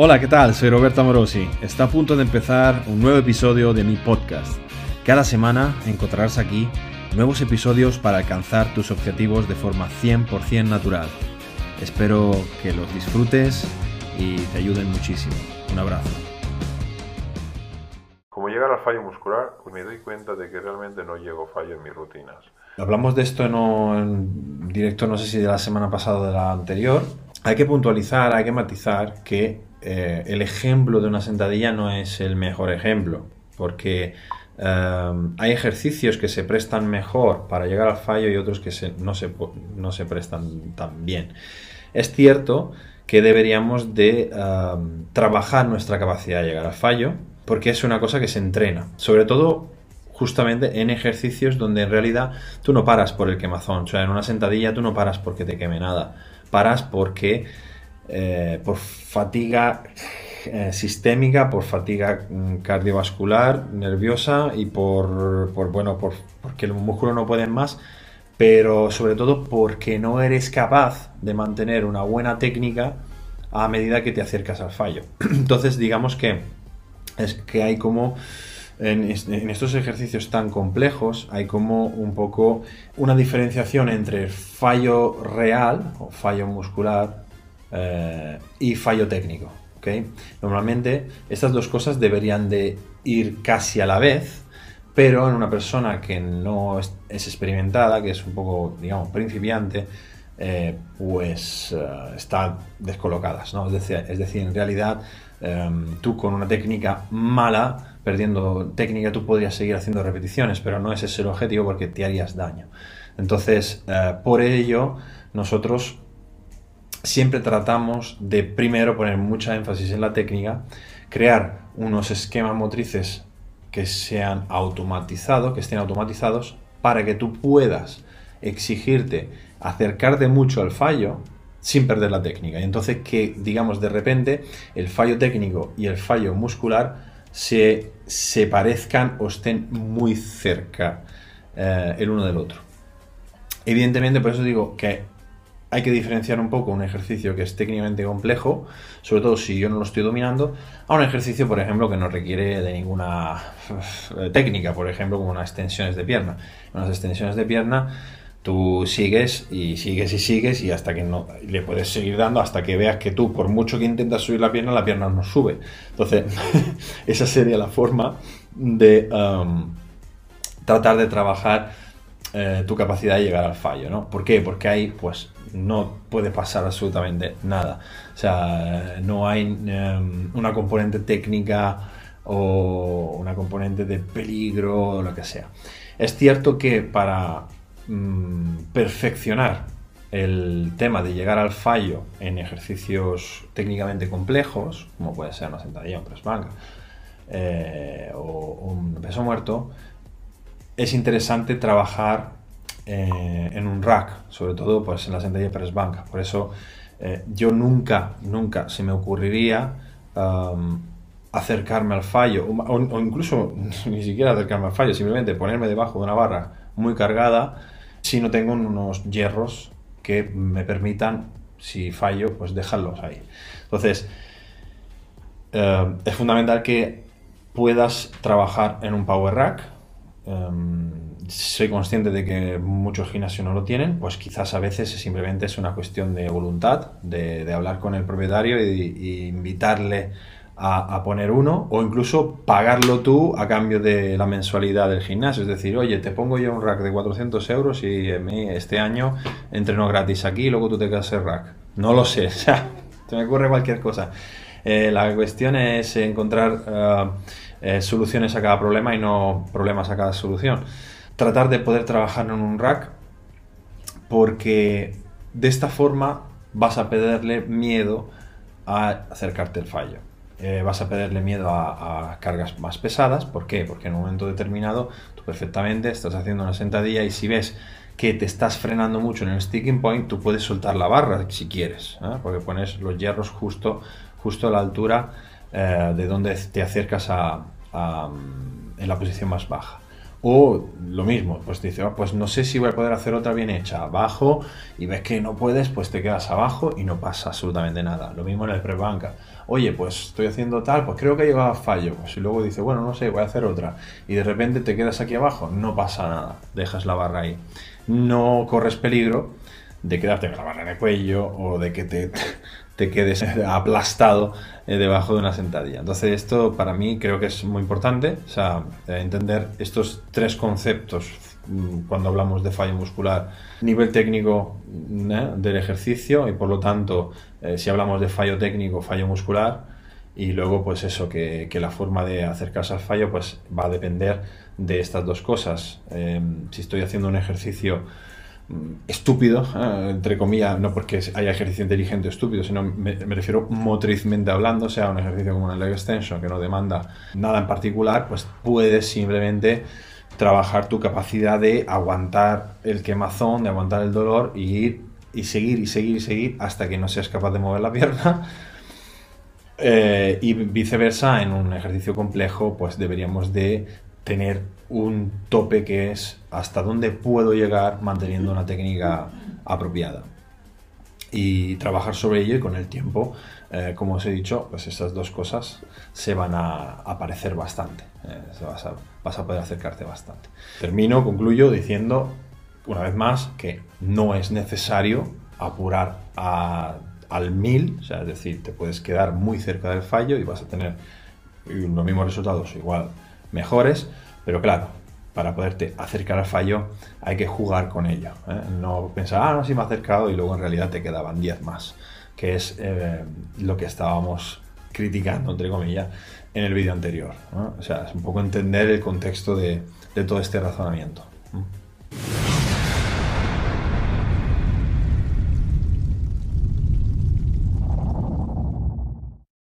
Hola, ¿qué tal? Soy Roberto Morosi. Está a punto de empezar un nuevo episodio de mi podcast. Cada semana encontrarás aquí nuevos episodios para alcanzar tus objetivos de forma 100% natural. Espero que los disfrutes y te ayuden muchísimo. Un abrazo. Como llegar al fallo muscular, pues me doy cuenta de que realmente no llego fallo en mis rutinas. Hablamos de esto en, en directo, no sé si de la semana pasada o de la anterior. Hay que puntualizar, hay que matizar que eh, el ejemplo de una sentadilla no es el mejor ejemplo, porque eh, hay ejercicios que se prestan mejor para llegar al fallo y otros que no, se, prestan tan bien. Es cierto que deberíamos de eh, trabajar nuestra capacidad de llegar al fallo, porque es una cosa que se entrena, sobre todo justamente en ejercicios donde en realidad tú no paras por el quemazón, o sea, en una sentadilla tú no paras porque te queme nada, paras porque eh, por fatiga eh, sistémica, por fatiga mm, cardiovascular, nerviosa y por, bueno, por, porque el músculo no puede más, pero sobre todo porque no eres capaz de mantener una buena técnica a medida que te acercas al fallo. Entonces, digamos que es que hay como en, estos ejercicios tan complejos hay como un poco una diferenciación entre fallo real o fallo muscular eh, y fallo técnico. Normalmente estas dos cosas deberían de ir casi a la vez, pero en una persona que no es, experimentada, que es un poco, digamos, principiante, eh, pues eh, están descolocadas. ¿no? Es, decir, es decir, en realidad em, tú con una técnica mala, perdiendo técnica, tú podrías seguir haciendo repeticiones, pero no ese es el objetivo porque te harías daño. Entonces, por ello, nosotros siempre tratamos de primero poner mucha énfasis en la técnica, crear unos esquemas motrices que sean automatizados, que estén automatizados, para que tú puedas exigirte acercarte mucho al fallo sin perder la técnica. Y entonces que, digamos, de repente el fallo técnico y el fallo muscular se, se parezcan o estén muy cerca eh, el uno del otro. Evidentemente, por eso digo que hay que diferenciar un poco un ejercicio que es técnicamente complejo, sobre todo si yo no lo estoy dominando, a un ejercicio, por ejemplo, que no requiere de ninguna eh, técnica, por ejemplo, como unas extensiones de pierna. Unas extensiones de pierna, tú sigues y sigues y sigues y hasta que no le puedes seguir dando hasta que veas que tú, por mucho que intentas subir la pierna, la pierna no sube. Entonces, esa sería la forma de um, tratar de trabajar eh, tu capacidad de llegar al fallo, ¿no? ¿Por qué? Porque hay, pues, no puede pasar absolutamente nada. O sea, no hay em, una componente técnica o una componente de peligro o lo que sea. Es cierto que para mm, perfeccionar el tema de llegar al fallo en ejercicios técnicamente complejos, como puede ser una sentadilla, un press eh, o un peso muerto, es interesante trabajar eh, en un rack, sobre todo pues, en la sentadilla press banca. Por eso eh, yo nunca, nunca se me ocurriría acercarme al fallo, o, incluso ni siquiera acercarme al fallo, simplemente ponerme debajo de una barra muy cargada si no tengo unos hierros que me permitan, si fallo, pues dejarlos ahí. Entonces, eh, es fundamental que puedas trabajar en un power rack. Em, soy consciente de que muchos gimnasios no lo tienen, pues quizás a veces simplemente es una cuestión de voluntad, de, hablar con el propietario y, invitarle a, poner uno o incluso pagarlo tú a cambio de la mensualidad del gimnasio. Es decir, oye, te pongo yo un rack de 400 euros y este año entreno gratis aquí y luego tú te quedas el rack. No lo sé, o sea, te me ocurre cualquier cosa. Eh, la cuestión es encontrar eh, eh, soluciones a cada problema y no problemas a cada solución tratar de poder trabajar en un rack porque de esta forma vas a perderle miedo a acercarte al fallo. Eh, vas a perderle miedo a, cargas más pesadas. ¿Por qué? Porque en un momento determinado tú perfectamente estás haciendo una sentadilla y si ves que te estás frenando mucho en el sticking point, tú puedes soltar la barra si quieres, ¿eh? porque pones los hierros justo, justo a la altura eh, de donde te acercas a, en la posición más baja. O lo mismo, pues dice, "Ah, pues no sé si voy a poder hacer otra bien hecha. Abajo y ves que no puedes, pues te quedas abajo y no pasa absolutamente nada. Lo mismo en el pre-banca. Oye, pues estoy haciendo tal, pues creo que ha llegado a fallo. Pues y luego dice, bueno, no sé, voy a hacer otra. Y de repente te quedas aquí abajo, no pasa nada. Dejas la barra ahí. No corres peligro de quedarte con la barra en el cuello o de que te, te quedes aplastado eh, debajo de una sentadilla. Entonces esto para mí creo que es muy importante, o sea, eh, entender estos tres conceptos mm, cuando hablamos de fallo muscular, nivel técnico ¿eh? del ejercicio y por lo tanto si hablamos de fallo técnico, fallo muscular y luego pues eso, que, que la forma de acercarse al fallo pues va a depender de estas dos cosas. Eh, si estoy haciendo un ejercicio mm, estúpido, eh, entre comillas, no porque haya ejercicio inteligente o estúpido, sino me, refiero motrizmente hablando, sea, un ejercicio como una leg extension que no demanda nada en particular, pues puedes simplemente trabajar tu capacidad de aguantar el quemazón, de aguantar el dolor y ir y seguir y seguir y seguir hasta que no seas capaz de mover la pierna. Eh, y viceversa, en un ejercicio complejo, pues deberíamos de tener un tope que es hasta dónde puedo llegar manteniendo una técnica apropiada. Y trabajar sobre ello y con el tiempo, eh, como os he dicho, pues estas dos cosas se van a aparecer bastante. Eh, vas, a, vas a poder acercarte bastante. Termino, concluyo diciendo una vez más que no es necesario apurar al 1000, o es decir, te puedes quedar muy cerca del fallo y vas a tener los mismos resultados, igual mejores, pero claro, para poderte acercar al fallo hay que jugar con ello. ¿eh? No pensar, ah, no, sí me he acercado y luego en realidad te quedaban 10 más, que es eh, lo que estábamos criticando, entre comillas, en el vídeo anterior. O sea, es un poco entender el contexto de, de todo este razonamiento.